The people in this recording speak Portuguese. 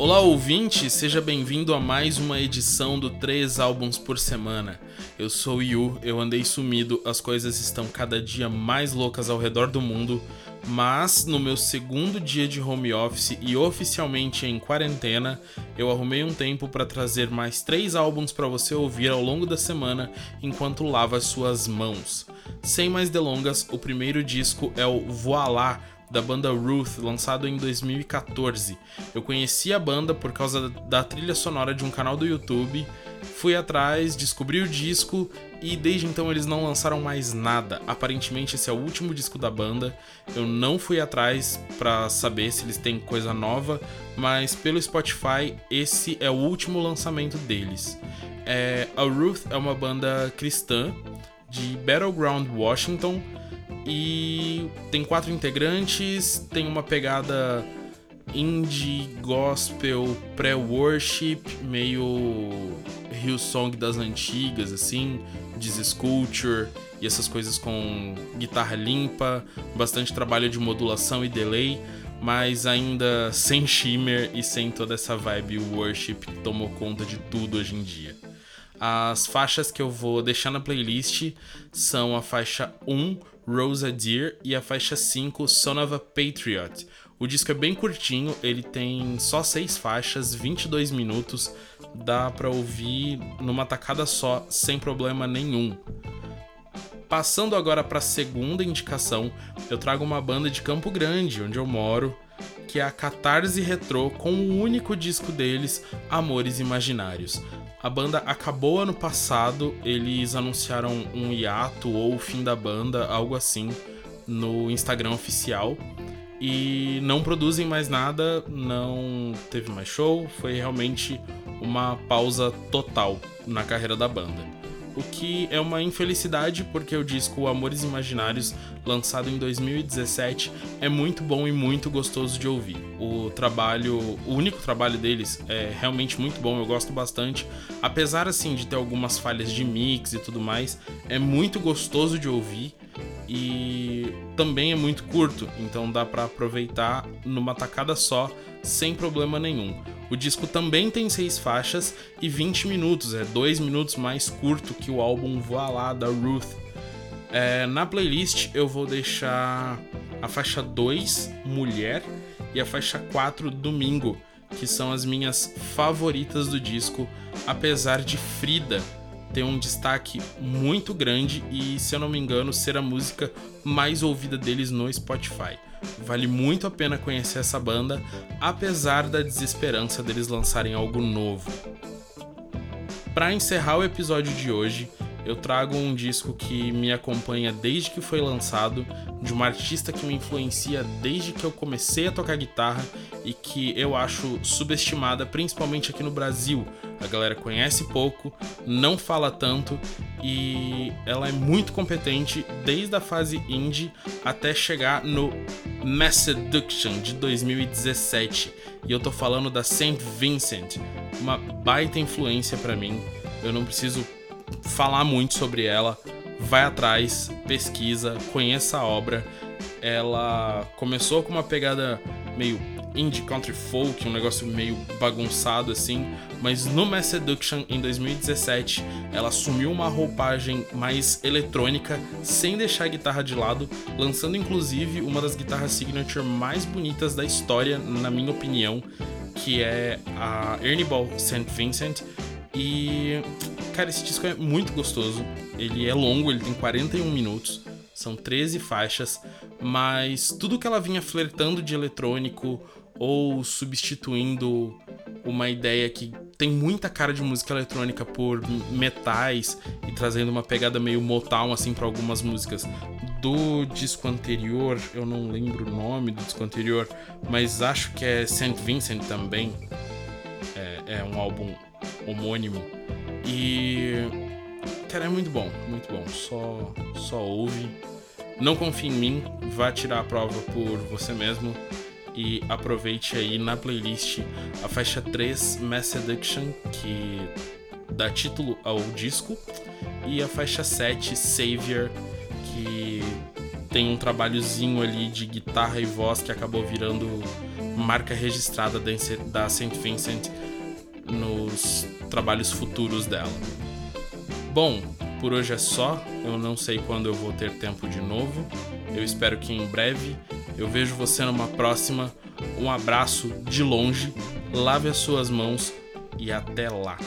Olá ouvinte, seja bem-vindo a mais uma edição do Três Álbuns por Semana. Eu sou Yu, eu andei sumido, as coisas estão cada dia mais loucas ao redor do mundo, mas no meu segundo dia de home office e oficialmente em quarentena, eu arrumei um tempo para trazer mais três álbuns para você ouvir ao longo da semana enquanto lava suas mãos. Sem mais delongas, o primeiro disco é o Voilá da banda Ruth, lançado em 2014. Eu conheci a banda por causa da trilha sonora de um canal do YouTube, fui atrás, descobri o disco e desde então eles não lançaram mais nada. Aparentemente esse é o último disco da banda. Eu não fui atrás para saber se eles têm coisa nova, mas pelo Spotify esse é o último lançamento deles. É, a Ruth é uma banda cristã de Battleground, Washington e tem quatro integrantes, tem uma pegada indie, gospel, pré-worship, meio Hillsong das antigas, assim, Diz Culture e essas coisas com guitarra limpa, bastante trabalho de modulação e delay, mas ainda sem shimmer e sem toda essa vibe worship que tomou conta de tudo hoje em dia. As faixas que eu vou deixar na playlist são a faixa 1, Rosa Deer e a faixa 5, Son of a Patriot. O disco é bem curtinho, ele tem só 6 faixas, 22 minutos, dá para ouvir numa tacada só, sem problema nenhum. Passando agora para a segunda indicação, eu trago uma banda de Campo Grande, onde eu moro, que é a Catarse Retro, com o único disco deles, Amores Imaginários. A banda acabou ano passado, eles anunciaram um hiato ou o fim da banda, algo assim, no Instagram oficial. E não produzem mais nada, não teve mais show, foi realmente uma pausa total na carreira da banda o que é uma infelicidade porque o disco Amores Imaginários, lançado em 2017, é muito bom e muito gostoso de ouvir. O trabalho, o único trabalho deles é realmente muito bom, eu gosto bastante. Apesar assim de ter algumas falhas de mix e tudo mais, é muito gostoso de ouvir e também é muito curto, então dá para aproveitar numa tacada só, sem problema nenhum. O disco também tem seis faixas e 20 minutos, é dois minutos mais curto que o álbum Voilá da Ruth. É, na playlist eu vou deixar a faixa 2, Mulher, e a faixa 4, Domingo, que são as minhas favoritas do disco, apesar de Frida ter um destaque muito grande e, se eu não me engano, ser a música mais ouvida deles no Spotify. Vale muito a pena conhecer essa banda, apesar da desesperança deles lançarem algo novo. Para encerrar o episódio de hoje, eu trago um disco que me acompanha desde que foi lançado, de uma artista que me influencia desde que eu comecei a tocar guitarra e que eu acho subestimada, principalmente aqui no Brasil. A galera conhece pouco, não fala tanto e ela é muito competente desde a fase indie até chegar no Mass Seduction de 2017. E eu tô falando da Saint Vincent, uma baita influência para mim. Eu não preciso falar muito sobre ela. Vai atrás, pesquisa, conheça a obra. Ela começou com uma pegada meio indie country folk, um negócio meio bagunçado assim, mas no Mass Seduction em 2017 ela assumiu uma roupagem mais eletrônica, sem deixar a guitarra de lado, lançando inclusive uma das guitarras signature mais bonitas da história, na minha opinião, que é a Ernie Ball St. Vincent. E cara, esse disco é muito gostoso. Ele é longo, ele tem 41 minutos. São 13 faixas, mas tudo que ela vinha flertando de eletrônico ou substituindo uma ideia que tem muita cara de música eletrônica por metais e trazendo uma pegada meio Motown assim para algumas músicas do disco anterior, eu não lembro o nome do disco anterior, mas acho que é St. Vincent também. É, é um álbum homônimo. E. Cara, é muito bom, muito bom. Só, só ouve. Não confie em mim, vá tirar a prova por você mesmo e aproveite aí na playlist a faixa 3 Mass Seduction, que dá título ao disco, e a faixa 7 Savior, que tem um trabalhozinho ali de guitarra e voz que acabou virando marca registrada da St. Vincent nos trabalhos futuros dela. Bom, por hoje é só. Eu não sei quando eu vou ter tempo de novo. Eu espero que em breve eu vejo você numa próxima. Um abraço de longe, lave as suas mãos e até lá.